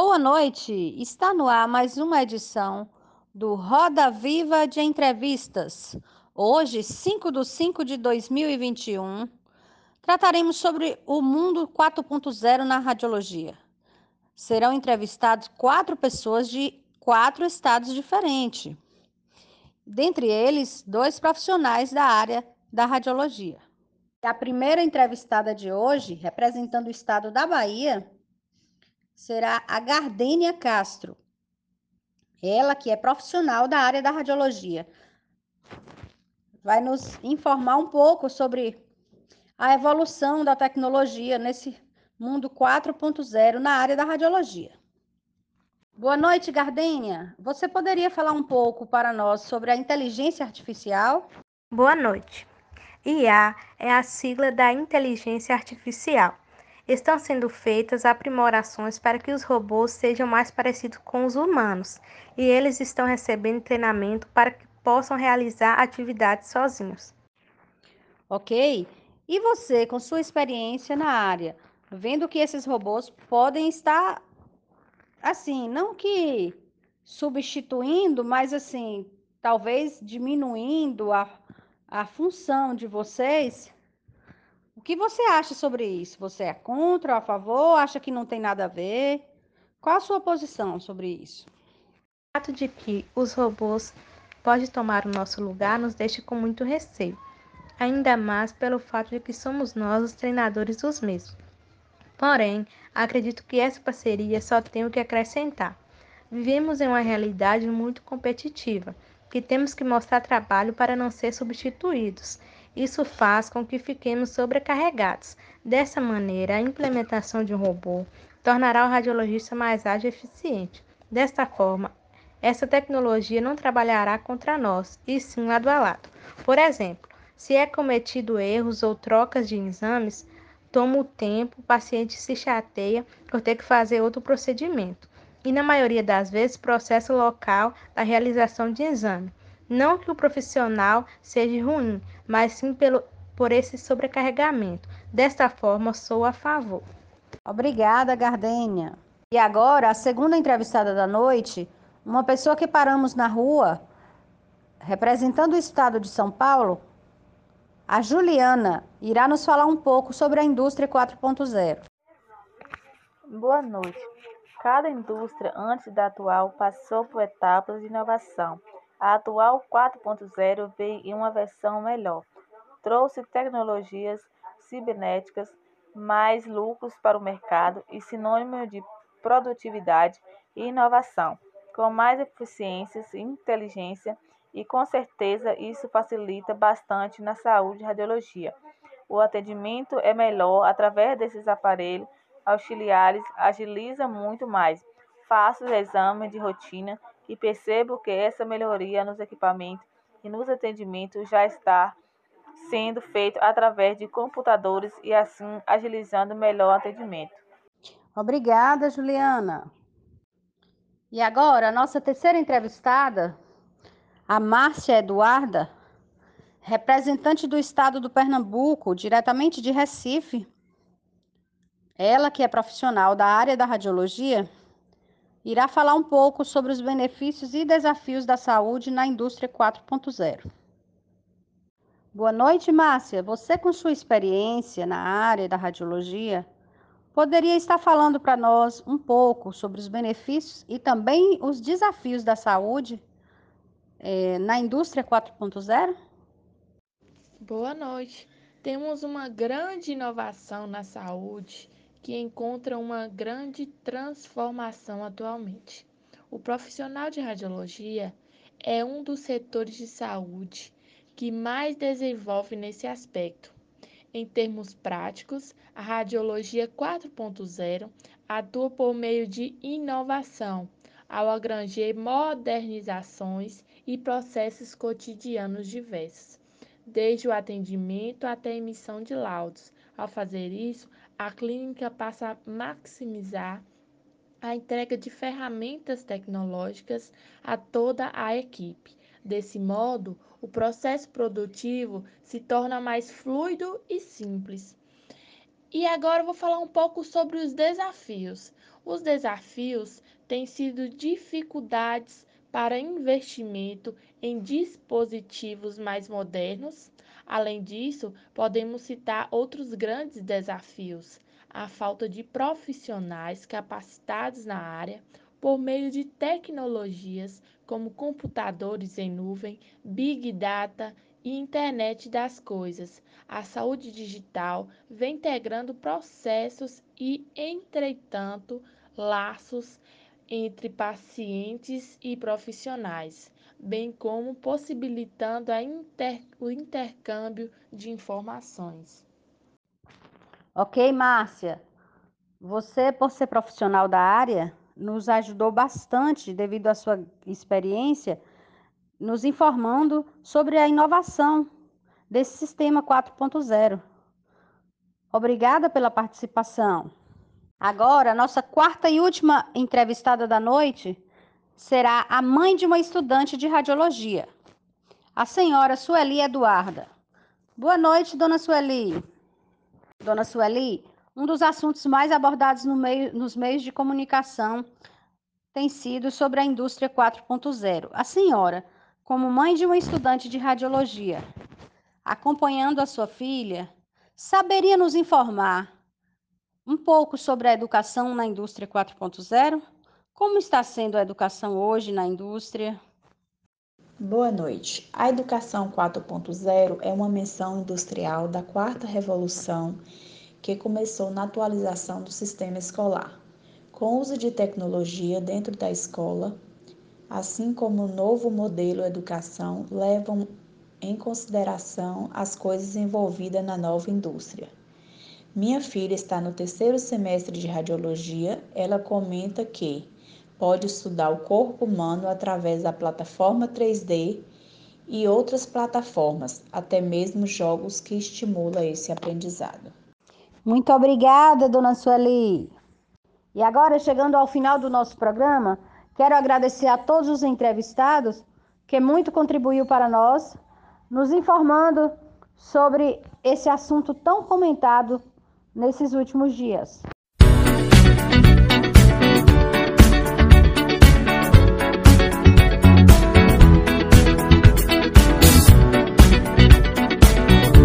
Boa noite! Está no ar mais uma edição do Roda Viva de Entrevistas. Hoje, 5 de 5 de 2021, trataremos sobre o mundo 4.0 na radiologia. Serão entrevistados quatro pessoas de quatro estados diferentes. Dentre eles, dois profissionais da área da radiologia. A primeira entrevistada de hoje, representando o estado da Bahia, será a Gardênia Castro. Ela que é profissional da área da radiologia. Vai nos informar um pouco sobre a evolução da tecnologia nesse mundo 4.0 na área da radiologia. Boa noite, Gardênia. Você poderia falar um pouco para nós sobre a inteligência artificial? Boa noite. IA é a sigla da inteligência artificial estão sendo feitas aprimorações para que os robôs sejam mais parecidos com os humanos e eles estão recebendo treinamento para que possam realizar atividades sozinhos. Ok. E você, com sua experiência na área, vendo que esses robôs podem estar, assim, não que substituindo, mas assim, talvez diminuindo a, a função de vocês, o que você acha sobre isso? Você é contra ou a favor? Acha que não tem nada a ver? Qual a sua posição sobre isso? O fato de que os robôs podem tomar o nosso lugar nos deixa com muito receio, ainda mais pelo fato de que somos nós os treinadores dos mesmos. Porém, acredito que essa parceria só tem o que acrescentar. Vivemos em uma realidade muito competitiva, que temos que mostrar trabalho para não ser substituídos isso faz com que fiquemos sobrecarregados. Dessa maneira, a implementação de um robô tornará o radiologista mais ágil e eficiente. Desta forma, essa tecnologia não trabalhará contra nós, e sim lado a lado. Por exemplo, se é cometido erros ou trocas de exames, toma o tempo, o paciente se chateia por ter que fazer outro procedimento. E na maioria das vezes, processo local da realização de exame. Não que o profissional seja ruim, mas sim pelo, por esse sobrecarregamento. Desta forma, sou a favor. Obrigada, Gardênia. E agora, a segunda entrevistada da noite, uma pessoa que paramos na rua, representando o estado de São Paulo, a Juliana irá nos falar um pouco sobre a indústria 4.0. Boa noite. Cada indústria, antes da atual, passou por etapas de inovação a atual 4.0 veio em uma versão melhor. Trouxe tecnologias cibernéticas, mais lucros para o mercado e sinônimo de produtividade e inovação, com mais eficiências e inteligência, e com certeza isso facilita bastante na saúde e radiologia. O atendimento é melhor através desses aparelhos auxiliares, agiliza muito mais. Faço os exames de rotina e percebo que essa melhoria nos equipamentos e nos atendimentos já está sendo feito através de computadores e assim agilizando melhor o atendimento. Obrigada, Juliana. E agora, nossa terceira entrevistada, a Márcia Eduarda, representante do estado do Pernambuco, diretamente de Recife. Ela que é profissional da área da radiologia irá falar um pouco sobre os benefícios e desafios da saúde na indústria 4.0. Boa noite, Márcia. Você, com sua experiência na área da radiologia, poderia estar falando para nós um pouco sobre os benefícios e também os desafios da saúde eh, na indústria 4.0? Boa noite. Temos uma grande inovação na saúde que encontra uma grande transformação atualmente. O profissional de radiologia é um dos setores de saúde que mais desenvolve nesse aspecto. Em termos práticos, a radiologia 4.0 atua por meio de inovação, ao abranger modernizações e processos cotidianos diversos, desde o atendimento até a emissão de laudos. Ao fazer isso, a clínica passa a maximizar a entrega de ferramentas tecnológicas a toda a equipe. Desse modo, o processo produtivo se torna mais fluido e simples. E agora eu vou falar um pouco sobre os desafios. Os desafios têm sido dificuldades para investimento em dispositivos mais modernos. Além disso, podemos citar outros grandes desafios: a falta de profissionais capacitados na área por meio de tecnologias como computadores em nuvem, big data e internet das coisas. A saúde digital vem integrando processos e, entretanto, laços entre pacientes e profissionais, bem como possibilitando inter... o intercâmbio de informações. Ok, Márcia. Você, por ser profissional da área, nos ajudou bastante devido à sua experiência, nos informando sobre a inovação desse sistema 4.0. Obrigada pela participação. Agora, nossa quarta e última entrevistada da noite será a mãe de uma estudante de radiologia, a senhora Sueli Eduarda. Boa noite, dona Sueli. Dona Sueli, um dos assuntos mais abordados no meio, nos meios de comunicação tem sido sobre a indústria 4.0. A senhora, como mãe de uma estudante de radiologia, acompanhando a sua filha, saberia nos informar um pouco sobre a educação na indústria 4.0. Como está sendo a educação hoje na indústria? Boa noite. A educação 4.0 é uma menção industrial da quarta revolução que começou na atualização do sistema escolar, com o uso de tecnologia dentro da escola, assim como o novo modelo de educação levam em consideração as coisas envolvidas na nova indústria. Minha filha está no terceiro semestre de radiologia. Ela comenta que pode estudar o corpo humano através da plataforma 3D e outras plataformas, até mesmo jogos que estimulam esse aprendizado. Muito obrigada, dona Sueli. E agora, chegando ao final do nosso programa, quero agradecer a todos os entrevistados que muito contribuiu para nós, nos informando sobre esse assunto tão comentado nesses últimos dias.